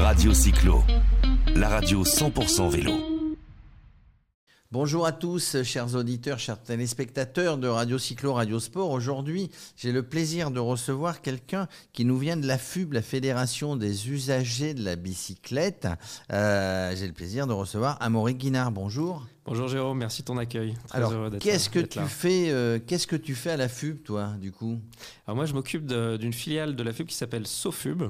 Radio Cyclo, la radio 100% vélo. Bonjour à tous, chers auditeurs, chers téléspectateurs de Radio Cyclo, Radio Sport. Aujourd'hui, j'ai le plaisir de recevoir quelqu'un qui nous vient de la FUB, la Fédération des usagers de la bicyclette. Euh, j'ai le plaisir de recevoir Amaury Guinard. Bonjour. Bonjour Jérôme, merci de ton accueil. Très Alors, qu'est-ce que tu fais euh, Qu'est-ce que tu fais à la FUB, toi, du coup? Alors moi, je m'occupe d'une filiale de la FUB qui s'appelle SoFub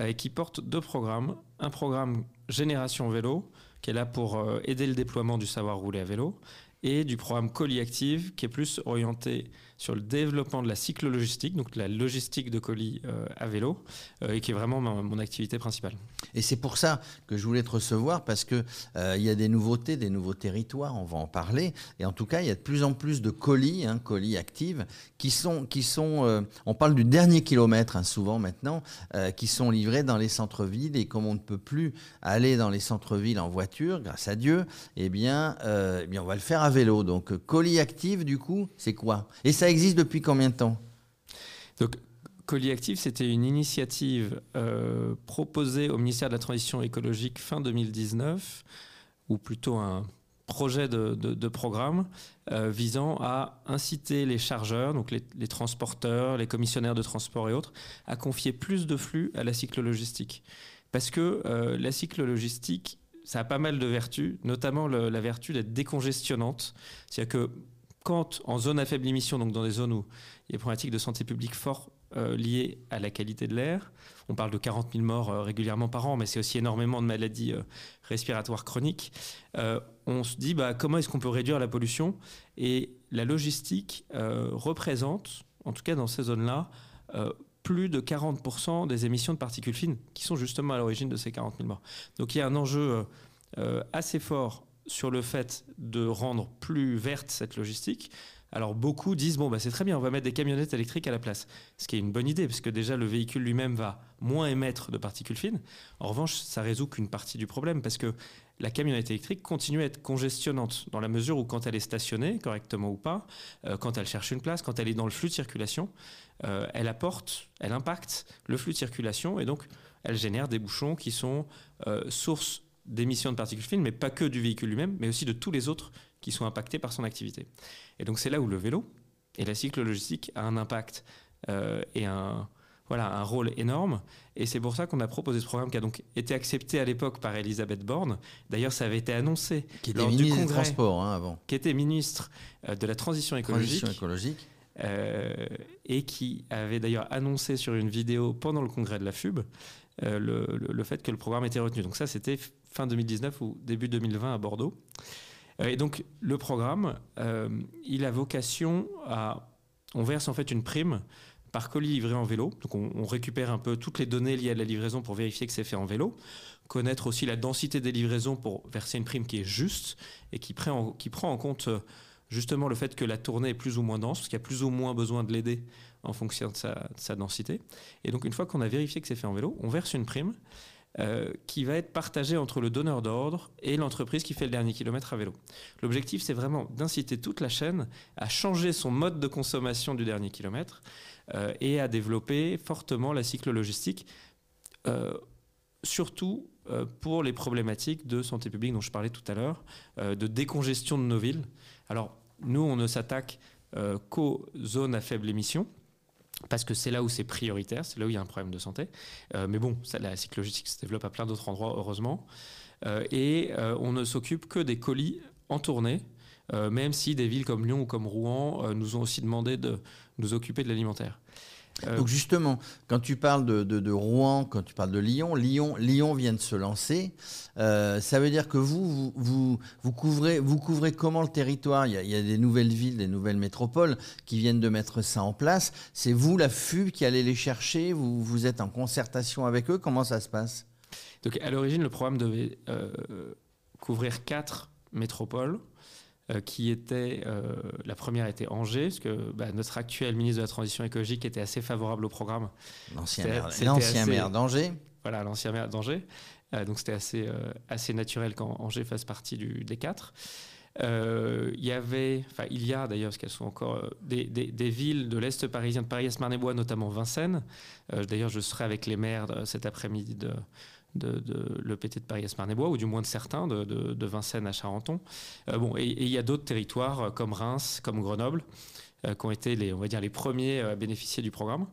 et qui porte deux programmes. Un programme Génération Vélo qui est là pour euh, aider le déploiement du savoir rouler à vélo, et du programme Colis Active, qui est plus orienté sur le développement de la cyclo-logistique, donc la logistique de colis euh, à vélo, euh, et qui est vraiment mon activité principale. Et c'est pour ça que je voulais te recevoir, parce qu'il euh, il y a des nouveautés, des nouveaux territoires, on va en parler. Et en tout cas, il y a de plus en plus de colis, hein, colis actifs, qui sont, qui sont on parle du dernier kilomètre hein, souvent maintenant, qui sont livrés dans les centres-villes. Et comme on ne peut plus aller dans les centres-villes en voiture, grâce à Dieu, eh bien, eh bien on va le faire à vélo. Donc, colis actif, du coup, c'est quoi? Existe depuis combien de temps? Donc, Colis Active, c'était une initiative euh, proposée au ministère de la Transition écologique fin 2019, ou plutôt un projet de, programme euh, visant à inciter les chargeurs, donc les, transporteurs, les commissionnaires de transport et autres, à confier plus de flux à la cyclo-logistique. Parce que euh, la cyclo-logistique ça a pas mal de vertus, notamment la vertu d'être décongestionnante. C'est-à-dire que quand en zone à faible émission, donc dans des zones où il y a des problématiques de santé publique fort euh, liées à la qualité de l'air, on parle de 40 000 morts euh, régulièrement par an, mais c'est aussi énormément de maladies euh, respiratoires chroniques, on se dit bah, comment est-ce qu'on peut réduire la pollution? Et la logistique représente, en tout cas dans ces zones-là, plus de 40% des émissions de particules fines qui sont justement à l'origine de ces 40 000 morts. Donc il y a un enjeu euh, assez fort sur le fait de rendre plus verte cette logistique. Alors beaucoup disent bon bah c'est très bien, on va mettre des camionnettes électriques à la place, ce qui est une bonne idée parce que déjà le véhicule lui-même va moins émettre de particules fines. En revanche, ça résout qu'une partie du problème parce que la camionnette électrique continue à être congestionnante dans la mesure où quand elle est stationnée correctement ou pas, euh, quand elle cherche une place, quand elle est dans le flux de circulation, euh, elle apporte, elle impacte le flux de circulation et donc elle génère des bouchons qui sont euh, source d'émissions de particules fines, mais pas que du véhicule lui-même, mais aussi de tous les autres qui sont impactés par son activité. Et donc c'est là où le vélo et la cyclo-logistique a un impact euh, et un, voilà, un rôle énorme. Et c'est pour ça qu'on a proposé ce programme qui a donc été accepté à l'époque par Elisabeth Borne. D'ailleurs, ça avait été annoncé qui était ministre du Congrès, hein, avant. Qui était ministre de la transition écologique. Transition écologique. Euh, et qui avait d'ailleurs annoncé sur une vidéo pendant le congrès de la FUB euh, le, fait que le programme était retenu. Donc ça, c'était fin 2019 ou début 2020 à Bordeaux. Euh, et donc le programme, il a vocation à... On verse en fait une prime par colis livré en vélo. Donc on, récupère un peu toutes les données liées à la livraison pour vérifier que c'est fait en vélo. Connaître aussi la densité des livraisons pour verser une prime qui est juste et qui prend qui prend en compte justement le fait que la tournée est plus ou moins dense, parce qu'il y a plus ou moins besoin de l'aider en fonction de sa, densité. Et donc une fois qu'on a vérifié que c'est fait en vélo, on verse une prime euh, qui va être partagée entre le donneur d'ordre et l'entreprise qui fait le dernier kilomètre à vélo. L'objectif, c'est vraiment d'inciter toute la chaîne à changer son mode de consommation du dernier kilomètre euh, et à développer fortement la cyclo-logistique, euh, surtout pour les problématiques de santé publique dont je parlais tout à l'heure, de décongestion de nos villes. Alors, nous, on ne s'attaque qu'aux zones à faible émission parce que c'est là où c'est prioritaire, c'est là où il y a un problème de santé. Euh, mais bon, ça, la cyclogistique se développe à plein d'autres endroits, heureusement. Euh, et on ne s'occupe que des colis en tournée, même si des villes comme Lyon ou comme Rouen nous ont aussi demandé de nous occuper de l'alimentaire. Euh, Donc justement, quand tu parles de, Rouen, quand tu parles de Lyon, Lyon, Lyon vient de se lancer. Euh, ça veut dire que vous, vous, vous, couvrez, vous couvrez comment le territoire? Il y, a, des nouvelles villes, des nouvelles métropoles qui viennent de mettre ça en place. C'est vous, la FUB, qui allez les chercher? Vous, vous êtes en concertation avec eux? Comment ça se passe? Donc à l'origine, le programme devait euh, couvrir quatre métropoles. Euh, qui était euh, la première était Angers, parce que bah, notre actuel ministre de la Transition écologique était assez favorable au programme. L'ancien maire, d'Angers. Voilà, l'ancien maire d'Angers. Euh, donc c'était assez, assez naturel qu'Angers fasse partie du, des quatre. Il y avait, enfin il y a d'ailleurs, parce qu'elles sont encore des, des, villes de l'Est parisien, de Paris-Marne-et-Bois, notamment Vincennes. d'ailleurs, je serai avec les maires cet après-midi de, de, de l'EPT de paris bois ou du moins de certains, de, Vincennes à Charenton. bon, et il y a d'autres territoires comme Reims, comme Grenoble, qui ont été les, on va dire, les premiers à bénéficier du programme.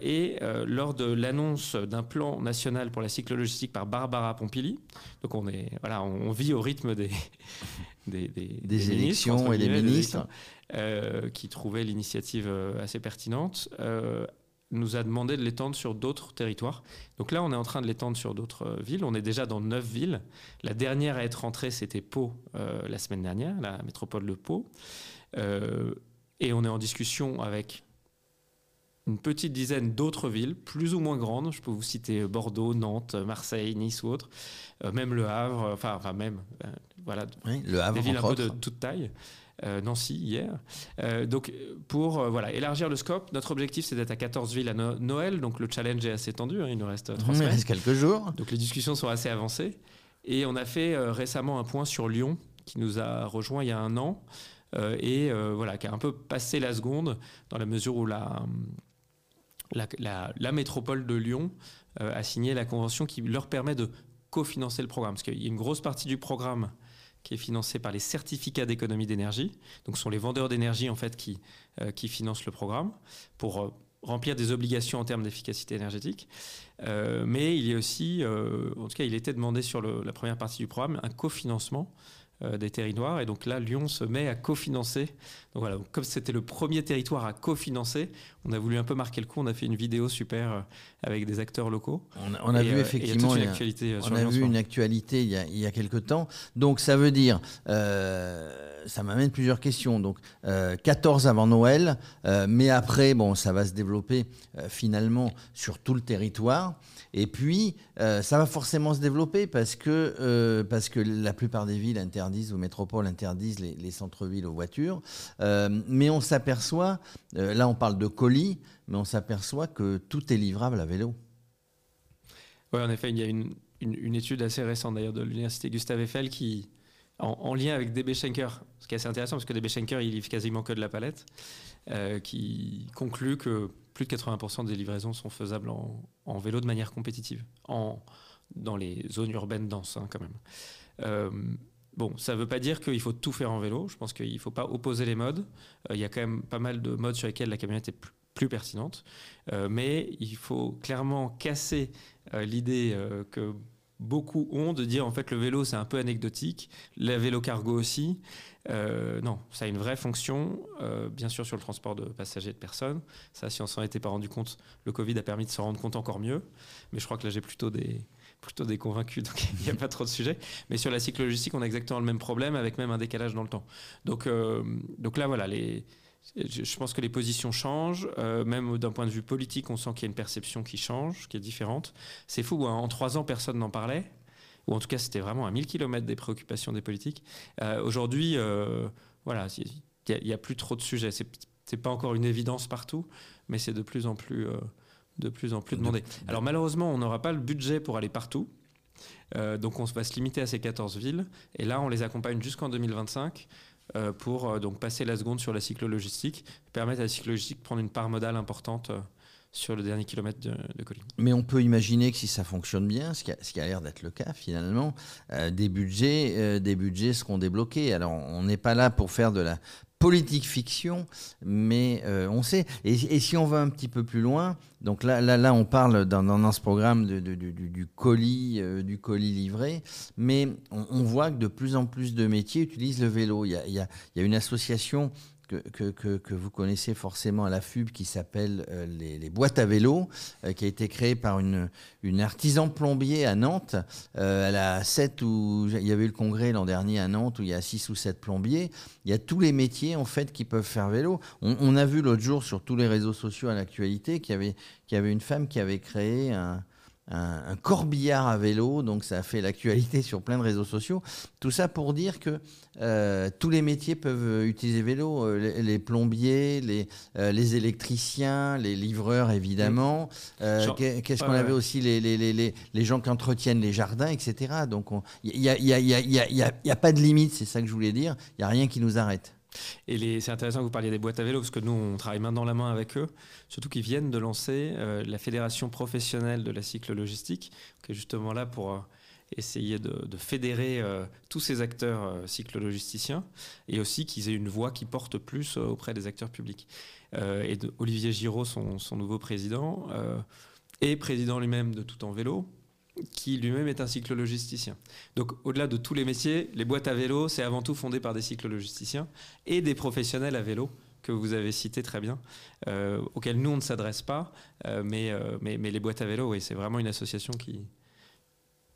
et lors de l'annonce d'un plan national pour la cyclo-logistique par Barbara Pompili, donc on, est, voilà, on, vit au rythme des, des, des, élections et des ministres, qui trouvaient l'initiative assez pertinente nous a demandé de l'étendre sur d'autres territoires. Donc là, on est en train de l'étendre sur d'autres euh, villes. On est déjà dans neuf villes. La dernière à être entrée, c'était Pau euh, la semaine dernière, la métropole de Pau. Euh, et on est en discussion avec une petite dizaine d'autres villes, plus ou moins grandes. Je peux vous citer Bordeaux, Nantes, Marseille, Nice ou autres. même Le Havre, enfin, enfin même, voilà, le Havre, des villes un peu de toute taille. Euh, Nancy hier. Euh, donc pour euh, voilà, élargir le scope, notre objectif c'est d'être à 14 villes à Noël, donc le challenge est assez tendu, hein, il nous reste 3 semaines. Il reste quelques jours. Donc les discussions sont assez avancées. Et on a fait récemment un point sur Lyon, qui nous a rejoint il y a un an, et voilà, qui a un peu passé la seconde, dans la mesure où la, la, la métropole de Lyon a signé la convention qui leur permet de cofinancer le programme. Parce qu'il y a une grosse partie du programme qui est financé par les certificats d'économie d'énergie. Donc, ce sont les vendeurs d'énergie en fait qui, euh, financent le programme pour euh, remplir des obligations en termes d'efficacité énergétique. Euh, mais il y a aussi, en tout cas, il était demandé sur la première partie du programme un cofinancement des territoires. Et donc là, Lyon se met à cofinancer. Donc voilà, comme c'était le premier territoire à cofinancer, on a voulu un peu marquer le coup. On a fait une vidéo super euh, avec des acteurs locaux. On a, vu effectivement, une actualité on a vu une actualité il y a, il y a quelques temps. Donc ça veut dire, euh, ça m'amène plusieurs questions. Donc 14 avant Noël, mais après, bon, ça va se développer finalement sur tout le territoire. Et puis, euh, ça va forcément se développer parce que, euh, parce que la plupart des villes interdisent, ou métropoles interdisent les, centres-villes aux voitures. Euh, mais on s'aperçoit, là on parle de colis, mais on s'aperçoit que tout est livrable à vélo. Oui, en effet, il y a une, étude assez récente d'ailleurs de l'université Gustave Eiffel qui, en, lien avec DB Schenker, ce qui est assez intéressant parce que DB Schenker, il livre quasiment que de la palette, qui conclut que plus de 80% des livraisons sont faisables en, vélo de manière compétitive, en, dans les zones urbaines denses hein, quand même. Euh, bon, ça ne veut pas dire qu'il faut tout faire en vélo. Je pense qu'il ne faut pas opposer les modes. Euh, il y a quand même pas mal de modes sur lesquels la camionnette est plus, pertinente. Euh, mais il faut clairement casser l'idée que beaucoup ont de dire en fait le vélo c'est un peu anecdotique, le vélo cargo aussi. Euh, non, ça a une vraie fonction, euh, bien sûr sur le transport de passagers et de personnes. Ça, si on s'en était pas rendu compte, le Covid a permis de s'en rendre compte encore mieux. Mais je crois que là j'ai plutôt des plutôt des convaincus, donc il n'y a pas trop de sujets. Mais sur la cyclo-logistique, on a exactement le même problème avec même un décalage dans le temps. Donc, euh, donc là, voilà, je pense que les positions changent, euh, même d'un point de vue politique, on sent qu'il y a une perception qui change, qui est différente. C'est fou, hein. en trois ans, personne n'en parlait, ou en tout cas, c'était vraiment à 1000 km des préoccupations des politiques. Euh, aujourd'hui, voilà, il n'y a, plus trop de sujets. Ce n'est pas encore une évidence partout, mais c'est de plus en plus, de plus en plus demandé. Alors malheureusement, on n'aura pas le budget pour aller partout. donc on va se limiter à ces 14 villes. Et là, on les accompagne jusqu'en 2025. Euh, pour euh, donc passer la seconde sur la cyclo-logistique, permettre à la cyclo-logistique de prendre une part modale importante euh, sur le dernier kilomètre de, de, colline. Mais on peut imaginer que si ça fonctionne bien, ce qui a, ce qui a l'air d'être le cas finalement, des, budgets, des budgets seront débloqués. Alors on n'est pas là pour faire de la politique fiction, mais euh, on sait. Et, si on va un petit peu plus loin, donc là, là, là on parle dans, dans ce programme de, du, colis, euh, du colis livré, mais on, voit que de plus en plus de métiers utilisent le vélo. Il y a, il y a, il y a une association que, vous connaissez forcément à la FUB qui s'appelle euh, les, boîtes à vélo, euh, qui a été créée par une, artisan plombier à Nantes. Euh, elle a sept ou il y avait eu le congrès l'an dernier à Nantes où il y a six ou sept plombiers. Il y a tous les métiers en fait qui peuvent faire vélo. On, on a vu l'autre jour sur tous les réseaux sociaux à l'actualité qu'il y avait, qu'il y avait une femme qui avait créé un un, corbillard à vélo, donc ça a fait l'actualité sur plein de réseaux sociaux. Tout ça pour dire que euh, tous les métiers peuvent utiliser vélo, euh, les, plombiers, les, euh, les, électriciens, les livreurs évidemment. Qu'est-ce qu'on avait aussi les, les, les, gens qui entretiennent les jardins, etc. Donc il n'y a, y a, y a, y a, pas de limite, c'est ça que je voulais dire. Il n'y a rien qui nous arrête. Et c'est intéressant que vous parliez des boîtes à vélo parce que nous, on travaille main dans la main avec eux, surtout qu'ils viennent de lancer euh, la fédération professionnelle de la cyclo-logistique, qui est justement là pour euh, essayer de, fédérer euh, tous ces acteurs cyclo-logisticiens et aussi qu'ils aient une voix qui porte plus auprès des acteurs publics. et Olivier Giraud, son, son nouveau président, est président lui-même de Tout en Vélo, qui lui-même est un cyclologisticien. Donc au-delà de tous les métiers, les boîtes à vélo, c'est avant tout fondé par des cyclologisticiens et des professionnels à vélo que vous avez cités très bien, euh, auxquels nous on ne s'adresse pas, euh, mais, euh, mais, mais, les boîtes à vélo, oui, c'est vraiment une association qui...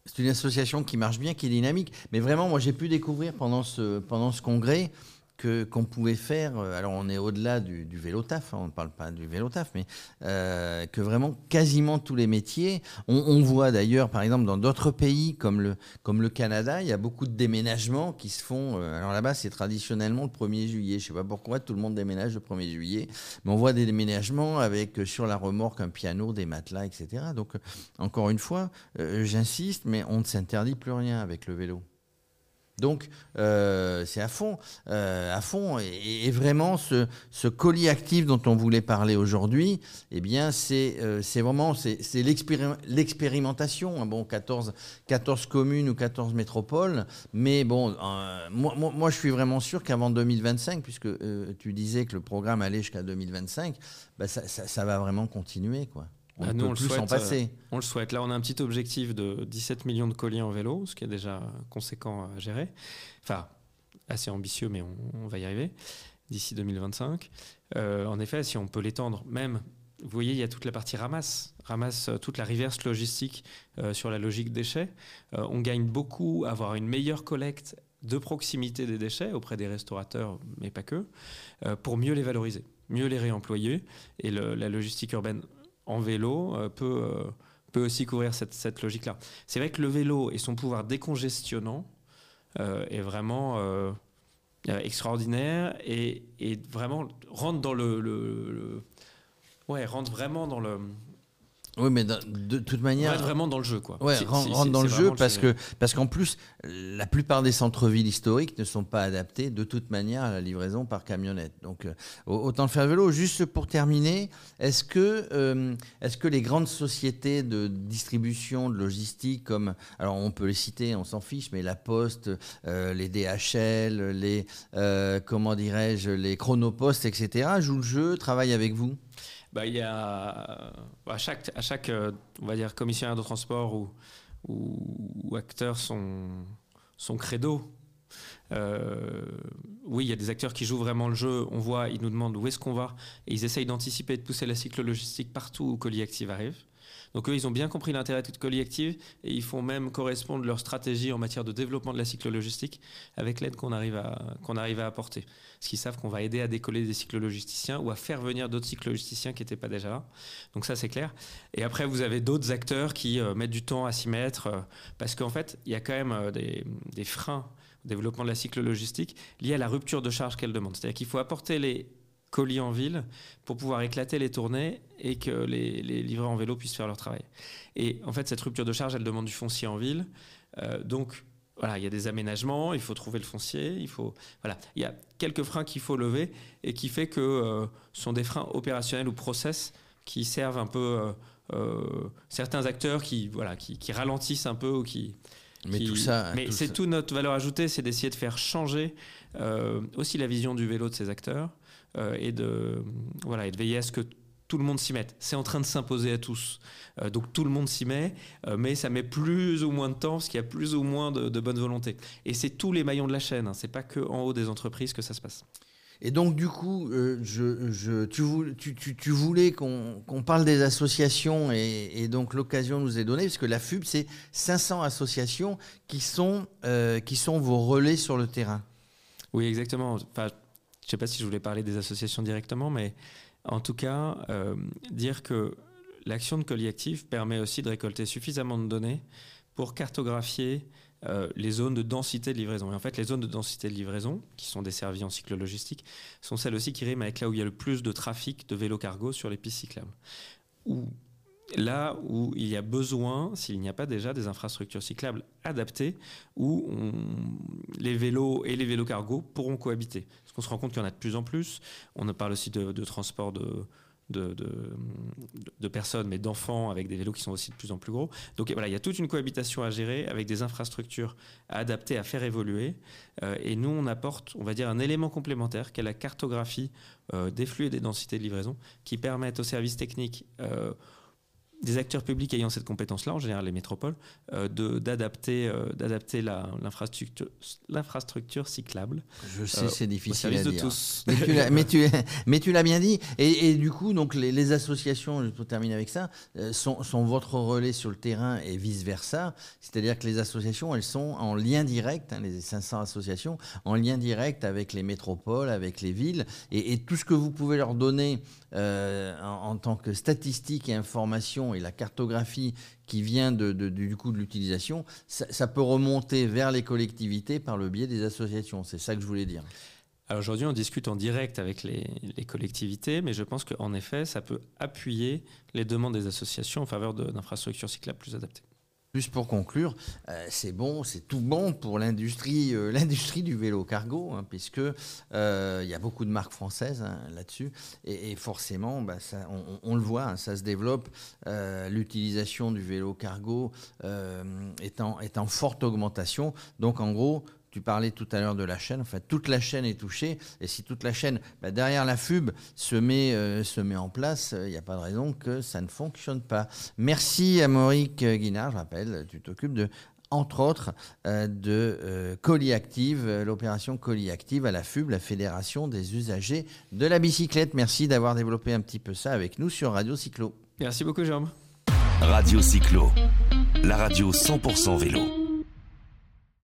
C'est une association qui marche bien, qui est dynamique. Mais vraiment, moi j'ai pu découvrir pendant ce, pendant ce congrès qu'on pouvait faire, euh, alors on est au-delà du, vélo taf, hein, on ne parle pas du vélo taf, mais euh, que vraiment quasiment tous les métiers, on, voit d'ailleurs par exemple dans d'autres pays comme le, comme le Canada, il y a beaucoup de déménagements qui se font, euh, alors là-bas c'est traditionnellement le 1er juillet, je ne sais pas pourquoi tout le monde déménage le 1er juillet, mais on voit des déménagements avec sur la remorque un piano, des matelas, etc. Donc encore une fois, j'insiste, mais on ne s'interdit plus rien avec le vélo. Donc, euh, c'est à fond, euh, à fond. Et, vraiment, ce, colis actif dont on voulait parler aujourd'hui, eh bien, c'est euh, vraiment c'est l'expérimentation. Hein. Bon, 14, 14 communes ou 14 métropoles. Mais bon, moi, je suis vraiment sûr qu'avant 2025, puisque tu disais que le programme allait jusqu'à 2025, bah, ça, ça, va vraiment continuer, quoi. On bah, nous, on le souhaite, passer. Euh, on le souhaite. Là, on a un petit objectif de 17 millions de colis en vélo, ce qui est déjà conséquent à gérer. Enfin, assez ambitieux, mais on, va y arriver d'ici 2025. Euh, en effet, si on peut l'étendre, même, vous voyez, il y a toute la partie ramasse, ramasse euh, toute la reverse logistique sur la logique déchets. on gagne beaucoup à avoir une meilleure collecte de proximité des déchets auprès des restaurateurs, mais pas que, pour mieux les valoriser, mieux les réemployer. Et la logistique urbaine en vélo euh, peut, euh, peut aussi couvrir cette, cette logique-là. C'est vrai que le vélo et son pouvoir décongestionnant euh, est vraiment extraordinaire et, et, vraiment rentre dans le, le, ouais rentre vraiment dans le oui, mais de, toute manière. être vraiment dans le jeu, quoi. Ouais, rentre, dans le jeu parce que parce qu'en plus, la plupart des centres-villes historiques ne sont pas adaptés de toute manière à la livraison par camionnette. Donc, euh, autant le faire vélo. Juste pour terminer, est-ce que euh, est-ce que les grandes sociétés de distribution, de logistique, comme alors on peut les citer, on s'en fiche, mais la Poste, euh, les DHL, les comment dirais-je, les Chronopost, etc., jouent le jeu, travaillent avec vous? Bah, il y a à chaque, à chaque euh, on va dire commissionnaire de transport ou, ou, acteur son, son credo. Euh, oui, il y a des acteurs qui jouent vraiment le jeu. On voit, ils nous demandent où est-ce qu'on va et ils essayent d'anticiper, de pousser la cycle logistique partout où Colis Active arrive. Donc eux, ils ont bien compris l'intérêt de Colis Active et ils font même correspondre leur stratégie en matière de développement de la cyclo-logistique avec l'aide qu'on arrive, à, qu'on arrive à apporter. Parce qu'ils savent qu'on va aider à décoller des cyclo-logisticiens ou à faire venir d'autres cyclo-logisticiens qui n'étaient pas déjà là. Donc ça, c'est clair. Et après, vous avez d'autres acteurs qui euh, mettent du temps à s'y mettre euh, parce qu'en fait, il y a quand même euh, des, freins au développement de la cyclo-logistique liés à la rupture de charge qu'elle demande. C'est-à-dire qu'il faut apporter les colis en ville pour pouvoir éclater les tournées et que les, les, livreurs en vélo puissent faire leur travail. Et en fait, cette rupture de charge, elle demande du foncier en ville. Donc, voilà, il y a des aménagements, il faut trouver le foncier, il faut, voilà, il y a quelques freins qu'il faut lever et qui fait que euh, ce sont des freins opérationnels ou process qui servent un peu euh, certains acteurs qui, voilà, qui, qui, ralentissent un peu ou qui. Mais tout ça. Mais c'est tout notre valeur ajoutée, c'est d'essayer de faire changer aussi la vision du vélo de ces acteurs. Euh, et, de, voilà, et de veiller à ce que tout le monde s'y mette. C'est en train de s'imposer à tous. Euh, donc tout le monde s'y met, euh, mais ça met plus ou moins de temps parce qu'il y a plus ou moins de, bonne volonté. Et c'est tous les maillons de la chaîne, hein. c'est pas que en haut des entreprises que ça se passe. Et donc, du coup, je, je, tu, tu, tu, voulais qu'on parle des associations et, donc l'occasion nous est donnée, parce que la FUB, c'est 500 associations qui sont, qui sont vos relais sur le terrain. Oui, exactement. Enfin, je ne sais pas si je voulais parler des associations directement, mais en tout cas, euh, dire que l'action de colis permet aussi de récolter suffisamment de données pour cartographier euh, les zones de densité de livraison. Et en fait, les zones de densité de livraison, qui sont desservies en cycle logistique, sont celles aussi qui riment avec là où il y a le plus de trafic de vélos cargo sur les pistes cyclables. Là où il y a besoin, s'il n'y a pas déjà des infrastructures cyclables adaptées, où les vélos et les vélos cargo pourront cohabiter. Parce qu'on se rend compte qu'il y en a de plus en plus. On parle aussi de, transport de, personnes, mais d'enfants avec des vélos qui sont aussi de plus en plus gros. Donc voilà, il y a toute une cohabitation à gérer avec des infrastructures à adapter, à faire évoluer. Euh, et nous, on apporte, on va dire, un élément complémentaire qui est la cartographie euh, des flux et des densités de livraison qui permettent aux services techniques euh, des acteurs publics ayant cette compétence-là, en général les métropoles, euh, d'adapter euh, l'infrastructure l'infrastructure cyclable. Je sais, c'est difficile à dire. tous. Mais tu, mais tu, l'as bien dit. Et, du coup, donc les, associations, pour terminer avec ça, euh, sont, sont, votre relais sur le terrain et vice versa. C'est-à-dire que les associations, elles sont en lien direct, hein, les 500 associations, en lien direct avec les métropoles, avec les villes, et, tout ce que vous pouvez leur donner en, en tant que statistiques et informations et la cartographie qui vient du coup de l'utilisation, ça, peut remonter vers les collectivités par le biais des associations. C'est ça que je voulais dire. Aujourd'hui, on discute en direct avec les, les collectivités, mais je pense qu'en effet, ça peut appuyer les demandes des associations en faveur d'infrastructures cyclables plus adaptées. Juste pour conclure, euh, c'est bon, c'est tout bon pour l'industrie, euh, l'industrie du vélo cargo, hein, puisque euh, il y a beaucoup de marques françaises hein, là-dessus, et, forcément, bah, on, le voit, hein, ça se développe. L'utilisation du vélo cargo est en, est en forte augmentation. Donc, en gros, tu parlais tout à l'heure de la chaîne, enfin toute la chaîne est touchée, et si toute la chaîne, bah, derrière la FUB, se met, euh, se met en place, il euh, n'y a pas de raison que ça ne fonctionne pas. Merci à Maurice Guinard, je rappelle, tu t'occupes de entre autres euh, de Colis Active, l'opération Colis Active à la FUB, la Fédération des usagers de la bicyclette. Merci d'avoir développé un petit peu ça avec nous sur Radio Cyclo. Merci beaucoup, Jérôme. Radio Cyclo, la radio 100% vélo.